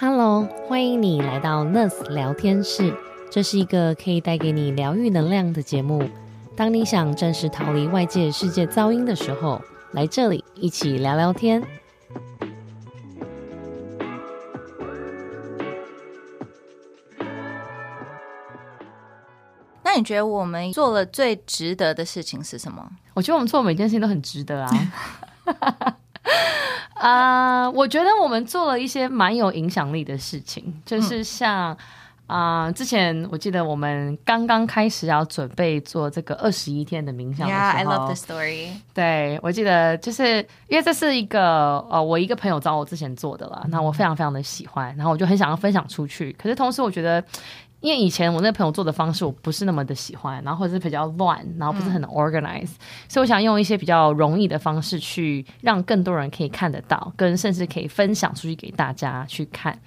Hello，欢迎你来到 Nurse 聊天室。这是一个可以带给你疗愈能量的节目。当你想暂时逃离外界世界噪音的时候，来这里一起聊聊天。那你觉得我们做了最值得的事情是什么？我觉得我们做每件事情都很值得啊。啊，我觉得我们做了一些蛮有影响力的事情，就是像啊，之前我记得我们刚刚开始要准备做这个二十一天的冥想的时候 Yeah, I love the story. 对我记得就是因为这是一个呃，我一个朋友找我之前做的了，那我非常非常的喜欢，然后我就很想要分享出去。可是同时我觉得，因为以前我那个朋友做的方式我不是那么的喜欢，然后或者是比较乱，然后不是很 organize，、所以我想用一些比较容易的方式去让更多人可以看得到，跟甚至可以分享出去给大家去看。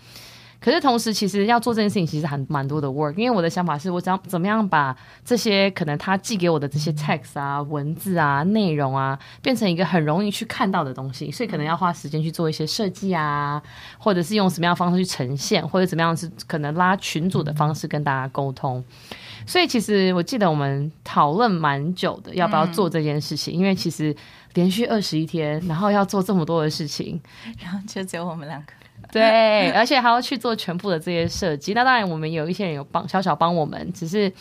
可是同时，其实要做这件事情，其实还蛮多的 work。因为我的想法是我想怎么样把这些可能他寄给我的这些 text 啊、文字啊、内容啊，变成一个很容易去看到的东西，所以可能要花时间去做一些设计啊，或者是用什么样的方式去呈现，或者怎么样是可能拉群组的方式跟大家沟通。所以其实我记得我们讨论蛮久的，要不要做这件事情，因为其实连续二十一天，然后要做这么多的事情，然后就只有我们两个。对，而且还要去做全部的这些设计。那当然，我们有一些人有帮小小帮我们，只是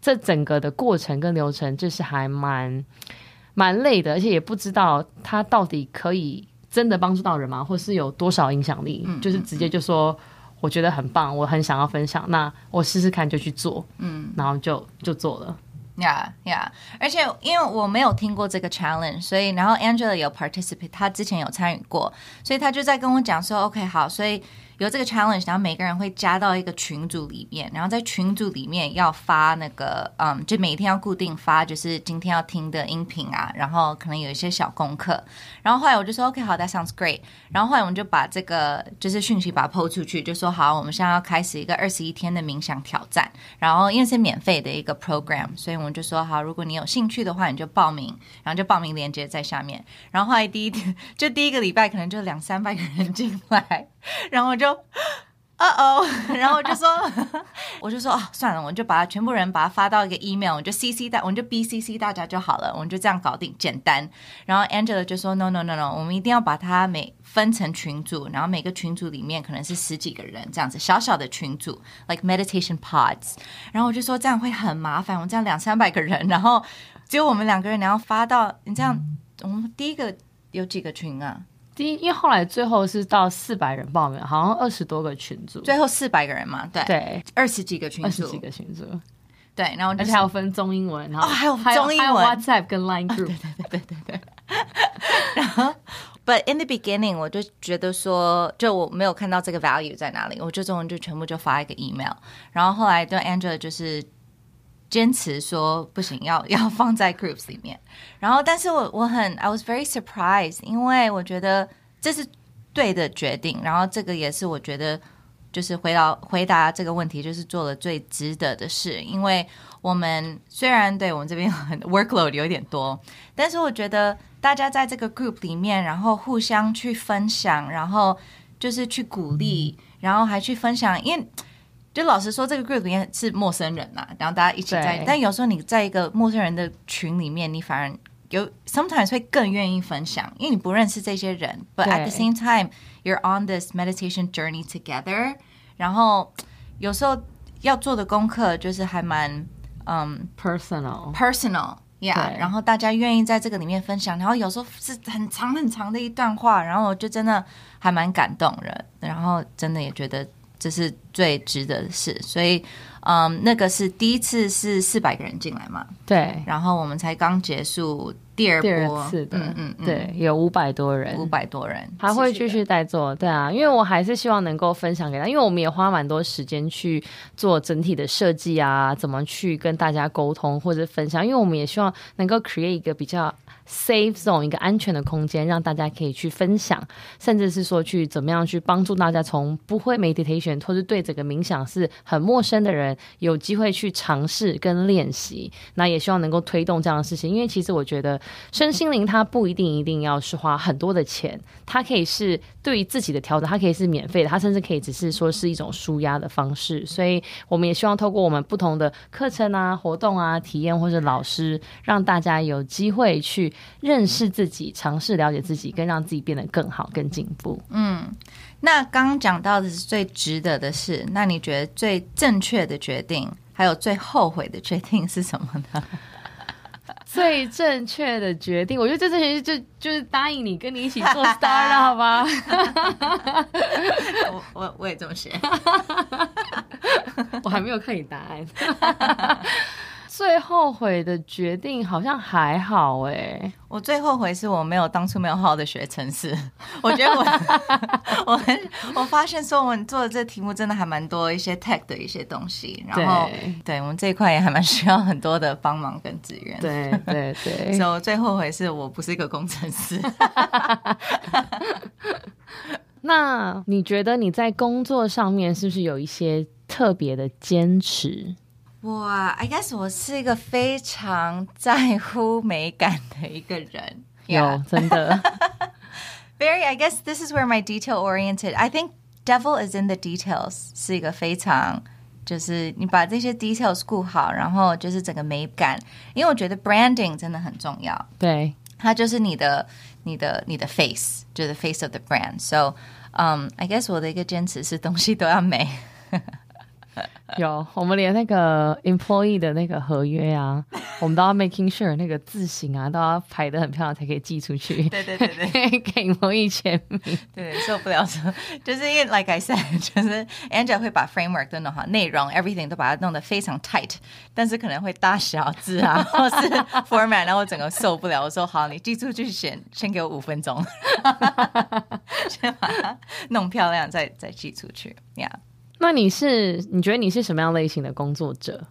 这整个的过程跟流程，就是还蛮蛮累的，而且也不知道他到底可以真的帮助到人吗，或是有多少影响力？就是直接就说我觉得很棒，我很想要分享，那我试试看就去做，嗯，然后就就做了。呀呀！而且因为我没有听过这个 challenge，所以然后 Angela 有 participate，她之前有参与过，所以她就在跟我讲说，OK，好，所以有这个 challenge，然后每个人会加到一个群组里面，然后在群组里面要发那个，嗯，就每天要固定发，就是今天要听的音频啊，然后可能有一些小功课，然后后来我就说，OK，好，That sounds great，然后后来我们就把这个就是讯息把它 PO 出去，就说好，我们现在要开始一个二十一天的冥想挑战，然后因为是免费的一个 program，所以我们就说好，如果你有兴趣的话，你就报名，然后就报名链接在下面。然后后来第一天就第一个礼拜可能就两三百个人进来，然后我就。呃哦，然后我就说，我就说啊，算了，我就把它全部人把它发到一个 email，我就 CC 大，我们就 BCC 大家就好了，我们就这样搞定，简单。然后 Angela 就说 No No No No，我们一定要把它每分成群组，然后每个群组里面可能是十几个人这样子，小小的群组，like meditation pods。然后我就说这样会很麻烦，我们这样两三百个人，然后只有我们两个人，然后发到你这样，我们第一个有几个群啊？第一，因为后来最后是到四百人报名，好像二十多个群组，最后四百个人嘛，对。对，二十几个群组，二十几个群组，对，然后而且还有分中英文，然后哦还有还中英文。有 WhatsApp 跟 Line group，对对对对对。然后，But in the beginning，我就觉得说，就我没有看到这个 value 在哪里，我就中文就全部就发一个 email。然后后来对 Angela 就是坚持说不行，要 要放在 groups 里面。然后，但是我我很 I was very surprised，因为我觉得这是对的决定。然后这个也是我觉得就是回答回答这个问题，就是做了最值得的事。因为我们虽然对我们这边很 workload 有点多，但是我觉得大家在这个 group 里面，然后互相去分享，然后就是去鼓励，然后还去分享，因为。就老实说，这个 group 里面是陌生人呐、然后大家一起在，但有时候你在一个陌生人的群里面，你反而有 sometimes 会更愿意分享，因为你不认识这些人，but at the same time you're on this meditation journey together。然后有时候要做的功课就是还蛮嗯 personal，personal。Yeah，然后大家愿意在这个里面分享，然后有时候是很长很长的一段话，然后我就真的还蛮感动人，然后真的也觉得这是最值得的事，所以嗯，那个是第一次是四百个人进来嘛，对，然后我们才刚结束第二次的，嗯嗯嗯，对，有五百多人，五百多人还会继续在做，对啊，因为我还是希望能够分享给他，因为我们也花蛮多时间去做整体的设计啊，怎么去跟大家沟通或者分享，因为我们也希望能够 create 一个比较 safe zone 一个安全的空间，让大家可以去分享，甚至是说去怎么样去帮助大家从不会 meditation 或是对整个冥想是很陌生的人，有机会去尝试跟练习。那也希望能够推动这样的事情，因为其实我觉得身心灵它不一定一定要是花很多的钱，它可以是对于自己的调整，它可以是免费的，它甚至可以只是说是一种舒压的方式。所以我们也希望透过我们不同的课程啊、活动啊、体验或者老师，让大家有机会去认识自己、尝试了解自己，跟让自己变得更好、更进步。嗯那刚刚讲到的是最值得的事，那你觉得最正确的决定，还有最后悔的决定是什么呢？最正确的决定，我觉得这这些就就是答应你跟你一起做 startup 好吗？我我我也这么写。我还没有看你答案。最后悔的决定好像还好哎、我最后悔是我没有当初没有好好的学程式。我觉得我 我很我发现说我们做的这题目真的还蛮多一些 tech 的一些东西，然后对对我们这一块也还蛮需要很多的帮忙跟资源。，对对对，所以我最后悔是我不是一个工程师。那你觉得你在工作上面是不是有一些特别的坚持？哇，I guess 我是一个非常在乎美感的一个人。有 Yeah. 真的 Very, I guess this is where my detail oriented. I think devil is in the details 是一个非常就是你把这些 details 顾好，然后就是整个美感，因为我觉得 branding 真的很重要，对。它就是你的你的你的 face，就是 face of the brand. So, um, I guess 我的一个坚持是东西都要美。 有，我们连那个 employee 的那个合约啊，我们都要 making sure 那个字型啊，都要排的很漂亮才可以寄出去。对对对对。给 employee 签名。对，受不了说，就是因为 like I said，就是 Angela 会把 framework 都弄好，内容 everything 都把它弄得非常 tight，但是可能会大小字啊，或是 format，然后我整个受不了。我说好，你寄出去先先给我五分钟，先把它弄漂亮，再再寄出去。Yeah，那你是你觉得你是什么样类型的工作者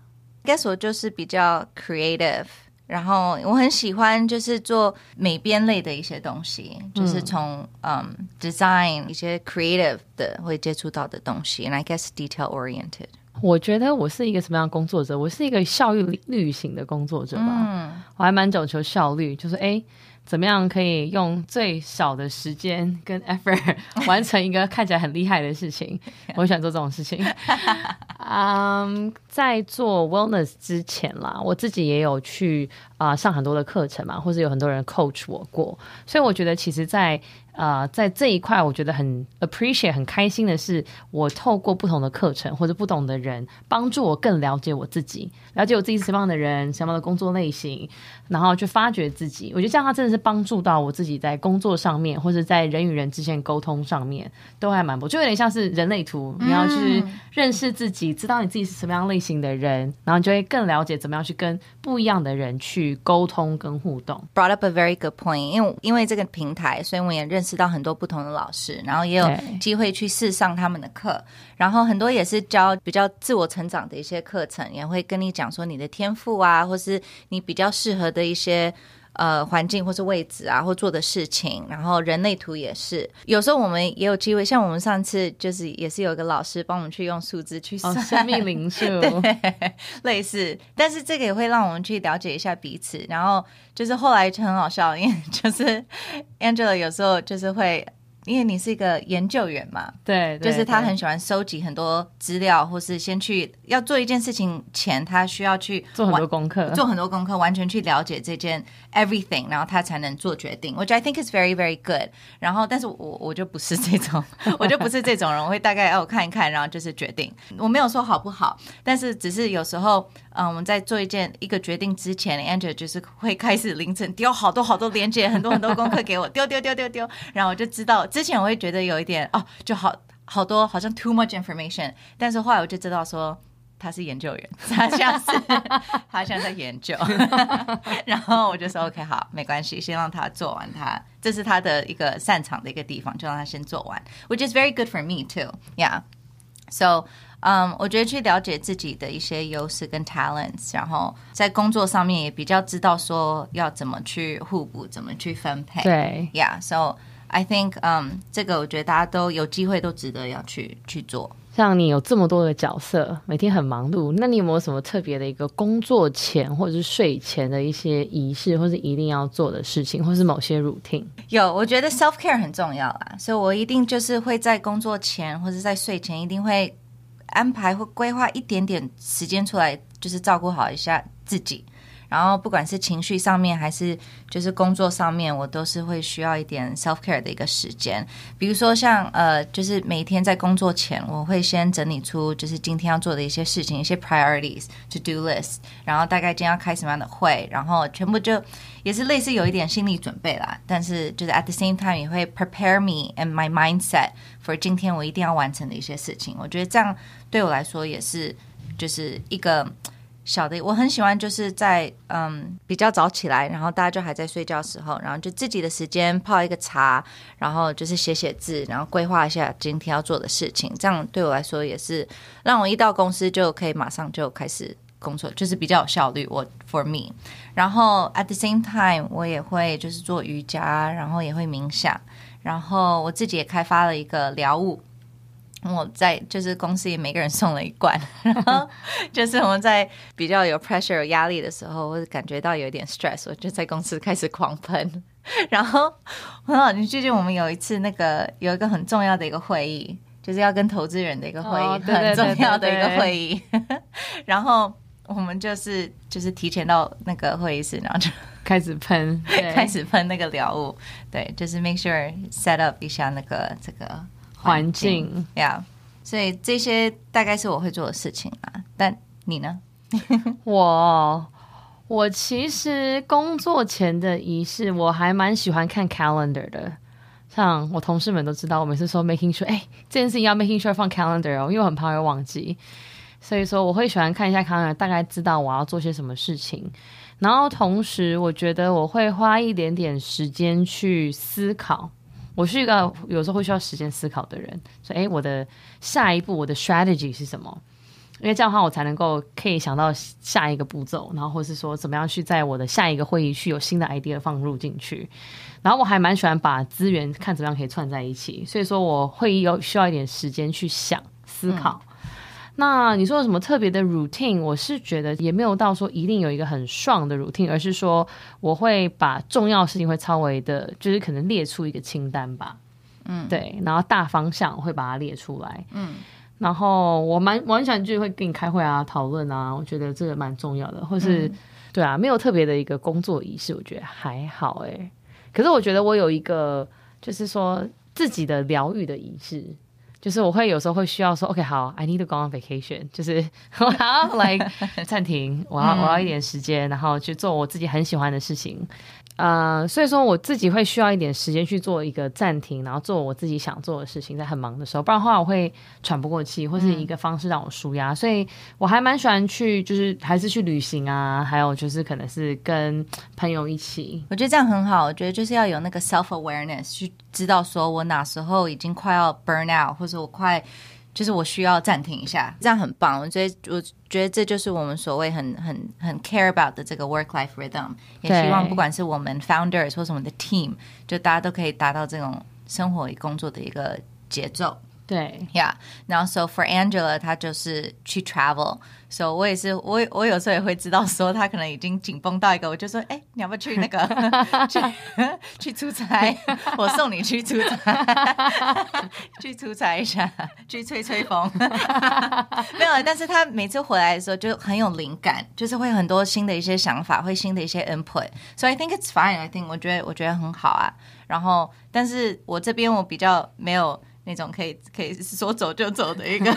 ？guess 我就是比较 creative，然后我很喜欢就是做美编类的一些东西，就是从嗯 design 一些 creative 的会接触到的东西，and I guess detail oriented。我觉得我是一个什么样的工作者？我是一个效率率型的工作者吧。嗯我还蛮讲求效率，就是诶，怎么样可以用最少的时间跟 effort 完成一个看起来很厉害的事情？我喜欢做这种事情。嗯，在做 wellness 之前啦，我自己也有去啊、上很多的课程嘛，或者有很多人 coach 我过，所以我觉得其实在，呃在这一块，我觉得很 appreciate 很开心的是，我透过不同的课程或者不同的人，帮助我更了解我自己，了解我自己是什么样的人，什么样的工作类型，然后去发掘自己。我觉得这样它真的是帮助到我自己在工作上面，或者在人与人之间沟通上面，都还蛮不，就有点像是人类图，你要去认识自己，知道你自己是什么样类型的人，然后你就会更了解怎么样去跟不一样的人去沟通跟互动。brought up a very good point，因为因为这个平台，所以我也认识到很多不同的老师，然后也有机会去试上他们的课，然后很多也是教比较自我成长的一些课程，也会跟你讲说你的天赋啊，或是你比较适合的一些。呃，环境或是位置啊，或做的事情，然后人类图也是。有时候我们也有机会，像我们上次就是也是有一个老师帮我们去用数字去哦，算、生命灵数，类似，但是这个也会让我们去了解一下彼此。然后就是后来就很好笑，因为就是 Angela 有时候就是会，因为你是一个研究员嘛，对，对就是他很喜欢收集很多资料，或是先去要做一件事情前，他需要去做很多功课，做很多功课，完全去了解这件 everything，然后他才能做决定。Which I think is very very good。然后，但是我我就不是这种，我就不是这种人，我会大概哦看一看，然后就是决定。我没有说好不好，但是只是有时候，嗯，我们在做一件一个决定之前，Angela 就是会开始凌晨丢好多好多连接，很多很多功课给我，丢丢丢丢丢，然后我就知道，之前我会觉得有一点哦，就好好多好像 too much information，但是后来我就知道说。他是研究员，他像是 他现在在研究，然后我就说 OK 好，没关系，先让他做完他，这是他的一个擅长的一个地方，就让他先做完，which is very good for me too. Yeah. So, 嗯、我觉得去了解自己的一些优势跟 talents，然后在工作上面也比较知道说要怎么去互补，怎么去分配。对，Yeah. So I think，嗯、这个我觉得大家都有机会都值得要去去做。像你有这么多的角色，每天很忙碌，那你有没有什么特别的一个工作前或者是睡前的一些仪式，或是一定要做的事情，或是某些 routine？有，我觉得 self care 很重要啦，所以我一定就是会在工作前或者在睡前，一定会安排或规划一点点时间出来，就是照顾好一下自己。然后不管是情绪上面还是就是工作上面，我都是会需要一点 self care 的一个时间。比如说像呃，就是每天在工作前，我会先整理出就是今天要做的一些事情，一些 priorities to do list，然后大概今天要开什么样的会，然后全部就也是类似有一点心理准备啦。但是就是 at the same time 也会 prepare me and my mindset for 今天我一定要完成的一些事情。我觉得这样对我来说也是就是一个。小的，我很喜欢，就是在嗯比较早起来，然后大家就还在睡觉时候，然后就自己的时间泡一个茶，然后就是写写字，然后规划一下今天要做的事情。这样对我来说也是让我一到公司就可以马上就开始工作，就是比较有效率。我 for me，然后 at the same time 我也会就是做瑜伽，然后也会冥想，然后我自己也开发了一个疗物。我在就是公司里每个人送了一罐，然后就是我们在比较有 pressure 有压力的时候，或者感觉到有一点 stress，我就在公司开始狂喷。然后很好，你最近我们有一次那个有一个很重要的一个会议，就是要跟投资人的一个会议，很重要的一个会议。然后我们就是就是提前到那个会议室，然后就开始喷，开始喷那个疗物，对，就是 make sure set up 一下那个这个。环境呀，所以这些大概是我会做的事情啊。但你呢？我我其实工作前的仪式，我还蛮喜欢看 calendar 的。像我同事们都知道，我每次说 making sure，哎，这件事情要 making sure 放 calendar 哦，因为我很怕会忘记。所以说，我会喜欢看一下 calendar，大概知道我要做些什么事情。然后同时，我觉得我会花一点点时间去思考。我是一个有时候会需要时间思考的人，所以哎，我的下一步，我的 strategy 是什么？因为这样的话，我才能够可以想到下一个步骤，然后或是说怎么样去在我的下一个会议去有新的 idea 放入进去。然后我还蛮喜欢把资源看怎么样可以串在一起，所以说我会有需要一点时间去想思考。那你说有什么特别的 routine？我是觉得也没有到说一定有一个很爽的 routine，而是说我会把重要事情会稍微的，就是可能列出一个清单吧。嗯，对，然后大方向会把它列出来。嗯，然后我蛮蛮喜欢就会跟你开会啊，讨论啊，我觉得这个蛮重要的。或是对啊，没有特别的一个工作仪式，我觉得还好哎。可是我觉得我有一个，就是说自己的疗愈的仪式。就是我会有时候会需要说，OK，好，I need to go on vacation，就是我要来 暂停，我要我要一点时间，然后去做我自己很喜欢的事情。呃，所以说我自己会需要一点时间去做一个暂停，然后做我自己想做的事情，在很忙的时候，不然的话我会喘不过气，或是一个方式让我舒压。所以我还蛮喜欢去，就是还是去旅行啊，还有就是可能是跟朋友一起。我觉得这样很好，我觉得就是要有那个 self awareness，去知道说我哪时候已经快要 burn out，或者我快。就是我需要暂停一下，这样很棒。我觉得，我觉得这就是我们所谓很很很 care about 的这个 work life rhythm。也希望不管是我们 founders 或是我们的 team，就大家都可以达到这种生活与工作的一个节奏。对，Yeah。然后，So for Angela，她就是去 travel。so，我也是，我我有时候也会知道，说她可能已经紧绷到一个，我就说，哎，你要不要去那个 去 去出差？我送你去出差，去出差一下，去吹吹风。没有，但是他每次回来的时候就很有灵感，就是会很多新的一些想法，会新的一些 input。所以 I think it's fine. I think 我觉得我觉得很好啊。然后，但是我这边我比较没有。那种可以可以说走就走的一个，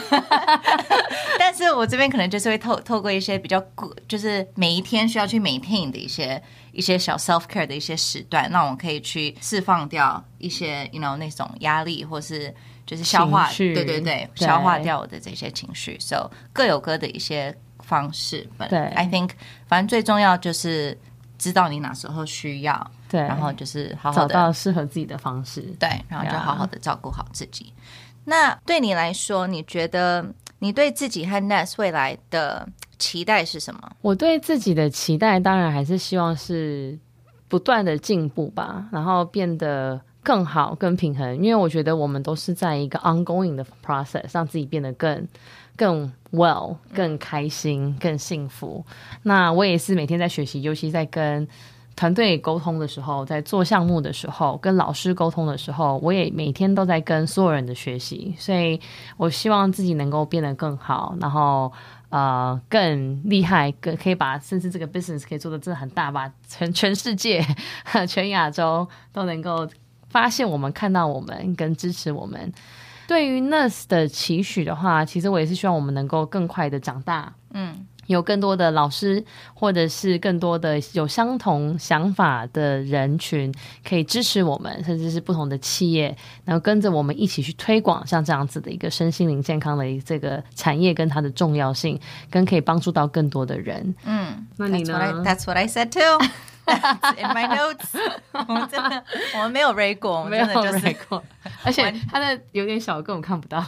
但是我这边可能就是会透透过一些比较就是每一天需要去 maintain 的一些一些小 self care 的一些时段，那我可以去释放掉一些 you know 那种压力，或是就是消化，对对对，消化掉我的这些情绪，so 各有各的一些方式。对，I think 反正最重要就是知道你哪时候需要。对，然后就是好好找到适合自己的方式，对，然后就好好的照顾好自己。那对你来说，你觉得你对自己和 Ness 未来的期待是什么？我对自己的期待，当然还是希望是不断的进步吧，然后变得更好、更平衡。因为我觉得我们都是在一个 ongoing 的 process，让自己变得更更 well、更开心、更幸福。那我也是每天在学习，尤其在跟团队沟通的时候，在做项目的时候，跟老师沟通的时候，我也每天都在跟所有人的学习。所以我希望自己能够变得更好，然后。呃，更厉害，更可以把甚至这个 business 可以做的真的很大，把全全世界、全亚洲都能够发现我们、看到我们跟支持我们。对于 nurse 的期许的话，其实我也是希望我们能够更快的长大。嗯。有更多的老师，或者是更多的有相同想法的人群，可以支持我们，甚至是不同的企业，然后跟着我们一起去推广像这样子的一个身心灵健康的这个产业跟它的重要性，跟可以帮助到更多的人。嗯，那你呢？That's what I said too. In my notes，我们真的我们没有 read 过，没有 read 过，而且它的有点小，根本看不到，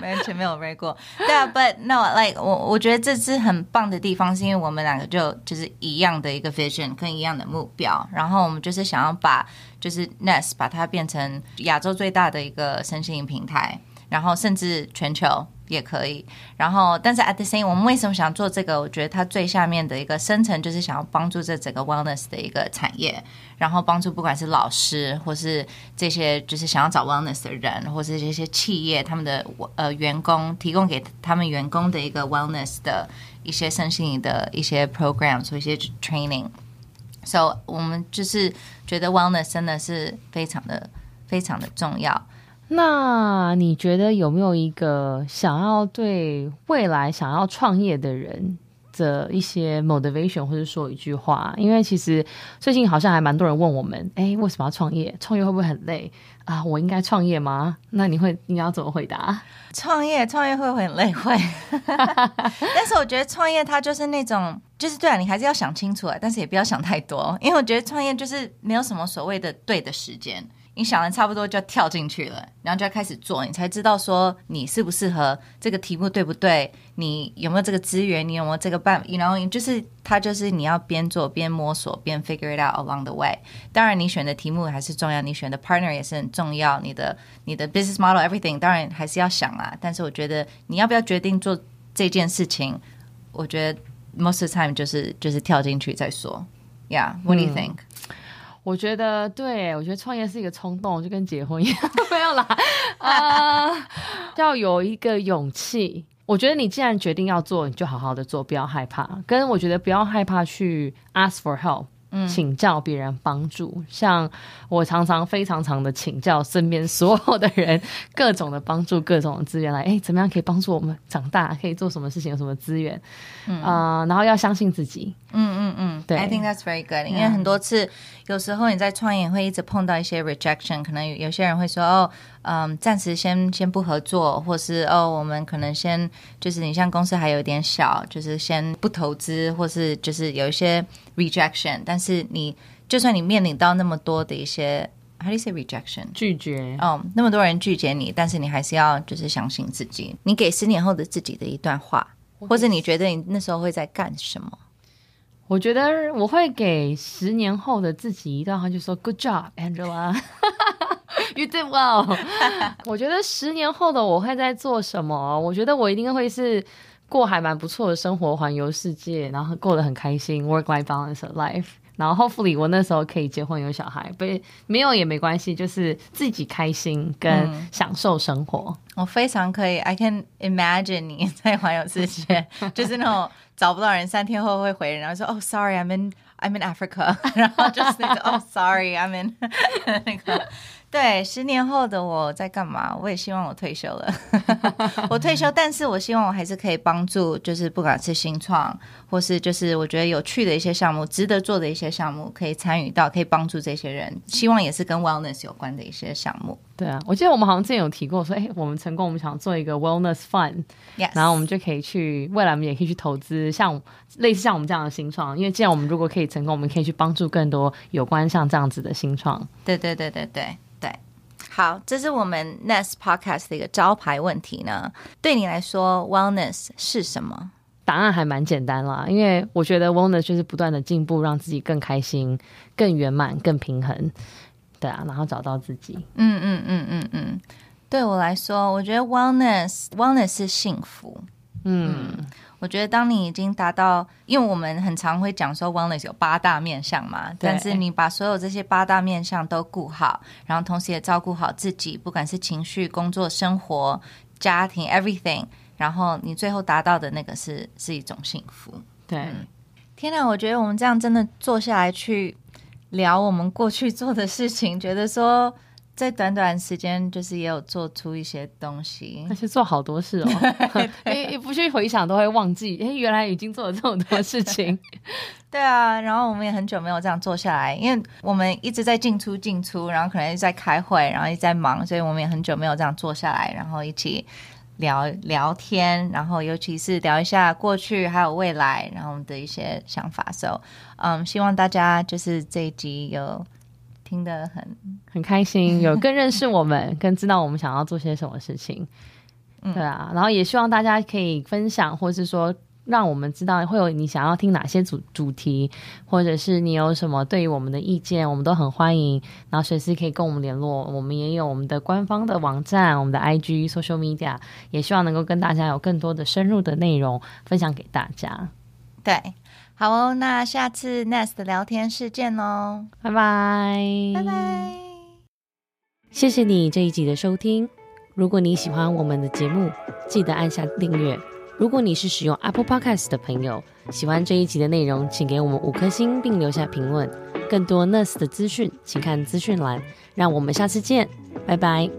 完全没有 read 过。对啊，But no，like 我我觉得这是很棒的地方，是因为我们两个就就是一样的一个 vision 跟一样的目标，然后我们就是想要把就是 Nest 把它变成亚洲最大的一个身心灵平台，然后甚至全球。也可以，然后，但是 at the same，我们为什么想做这个？我觉得它最下面的一个深层就是想要帮助这整个 wellness 的一个产业，然后帮助不管是老师或是这些就是想要找 wellness 的人，或是这些企业他们的呃员工，提供给他们员工的一个 wellness 的一些身心的一些 program，做一些 training。So 我们就是觉得 wellness 真的是非常的非常的重要。那你觉得有没有一个想要对未来想要创业的人的一些 motivation，或者说一句话？因为其实最近好像还蛮多人问我们，哎，为什么要创业？创业会不会很累啊？我应该创业吗？那你会你要怎么回答？创业创业会不会很累？会。但是我觉得创业它就是那种，就是对啊，你还是要想清楚啊，但是也不要想太多，因为我觉得创业就是没有什么所谓的对的时间。你想的差不多就要跳进去了，然后就要开始做，你才知道说你适不适合这个题目对不对？你有没有这个资源？你有没有这个办？然后就是它就是你要边做边摸索边 figure it out along the way。当然，你选的题目还是重要，你选的 partner 也是很重要。你的你的 business model everything 当然还是要想啊。但是我觉得你要不要决定做这件事情，我觉得 most of the time 就是就是跳进去再说。Yeah，what do you think？我觉得对，我觉得创业是一个冲动，就跟结婚一样，没有啦，啊，要有一个勇气。我觉得你既然决定要做，你就好好的做，不要害怕。跟我觉得不要害怕去 ask for help。请教别人帮助，像我常常非常常的请教身边所有的人，各种的帮助，各种的资源来，哎，怎么样可以帮助我们长大？可以做什么事情？有什么资源？啊，然后要相信自己。嗯嗯嗯，对，I think that's very good。因为很多次，有时候你在创业会一直碰到一些 rejection，可能有些人会说哦。嗯，暂时先先不合作，或是哦，我们可能先就是你像公司还有点小，就是先不投资，或是就是有一些 rejection。但是你就算你面临到那么多的一些，how do you say rejection？拒绝哦，那么多人拒绝你，但是你还是要就是相信自己。你给十年后的自己的一段话，或者你觉得你那时候会在干什么？我觉得我会给十年后的自己一段话，就说 Good job, Angela. You did well。我觉得十年后的我会在做什么？我觉得我一定会是过还蛮不错的生活，环游世界，然后过得很开心，work life balance life。然后 hopefully 我那时候可以结婚有小孩，不没有也没关系，就是自己开心跟享受生活。我非常可以，I can imagine 你在环游世界，就是那种找不到人，三天后会回，然后说哦，sorry，I'm in I'm in Africa，然后就是那种哦，sorry，I'm in 那个。对，十年后的我在干嘛？我也希望我退休了。我退休，但是我希望我还是可以帮助，就是不管是新创，或是就是我觉得有趣的一些项目，值得做的一些项目，可以参与到，可以帮助这些人。希望也是跟 wellness 有关的一些项目。对啊，我记得我们好像之前有提过，说哎，我们成功，我们想做一个 wellness fund，然后我们就可以去未来我们也可以去投资，像类似像我们这样的新创。因为既然我们如果可以成功，我们可以去帮助更多有关像这样子的新创。对对对对对。好，这是我们 Nest Podcast 的一个招牌问题呢。对你来说，Wellness 是什么？答案还蛮简单啦，因为我觉得 Wellness 就是不断的进步，让自己更开心、更圆满、更平衡。对啊，然后找到自己。嗯嗯嗯嗯嗯，对我来说，我觉得 wellness wellness 是幸福。嗯，我觉得当你已经达到，因为我们很常会讲说 wellness 有八大面向嘛，但是你把所有这些八大面向都顾好，然后同时也照顾好自己，不管是情绪、工作、生活、家庭 everything，然后你最后达到的那个是是一种幸福。对，天哪，我觉得我们这样真的坐下来去聊我们过去做的事情，觉得说在短短时间就是也有做出一些东西而。且做好多事哦，一一不去回想都会忘记，哎，原来已经做了这么多事情。对啊，然后我们也很久没有这样坐下来，因为我们一直在进出进出，然后可能一直在开会，然后一直在忙，所以我们也很久没有这样坐下来，然后一起聊聊天，然后尤其是聊一下过去还有未来，然后我们的一些想法。So，嗯，希望大家就是这一集有听得很很开心，有 更认识我们，更知道我们想要做些什么事情。嗯对啊，然后也希望大家可以分享，或是说让我们知道会有你想要听哪些主主题，或者是你有什么对于我们的意见，我们都很欢迎。然后随时可以跟我们联络，我们也有我们的官方的网站、我们的 IG、social media，也希望能够跟大家有更多的深入的内容分享给大家。对。好哦，那下次 Nest 的聊天室见喽，拜拜，拜拜。谢谢你这一集的收听。如果你喜欢我们的节目，记得按下订阅。如果你是使用 Apple Podcast 的朋友，喜欢这一集的内容，请给我们五颗星并留下评论。更多 Nurse 的资讯，请看资讯栏。让我们下次见，拜拜。